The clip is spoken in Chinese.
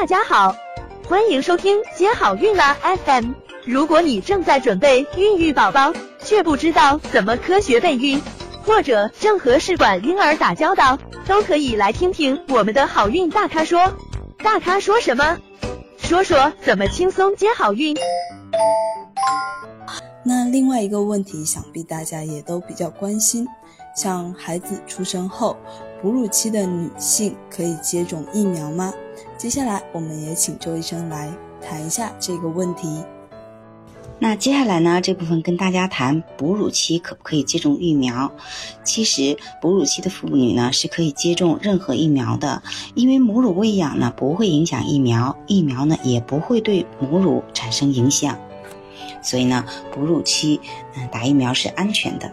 大家好，欢迎收听接好运啦 FM。如果你正在准备孕育宝宝，却不知道怎么科学备孕，或者正和试管婴儿打交道，都可以来听听我们的好运大咖说。大咖说什么？说说怎么轻松接好运。那另外一个问题，想必大家也都比较关心，像孩子出生后，哺乳期的女性可以接种疫苗吗？接下来我们也请周医生来谈一下这个问题。那接下来呢，这部分跟大家谈哺乳期可不可以接种疫苗。其实哺乳期的妇女呢是可以接种任何疫苗的，因为母乳喂养呢不会影响疫苗，疫苗呢也不会对母乳产生影响，所以呢哺乳期嗯打疫苗是安全的。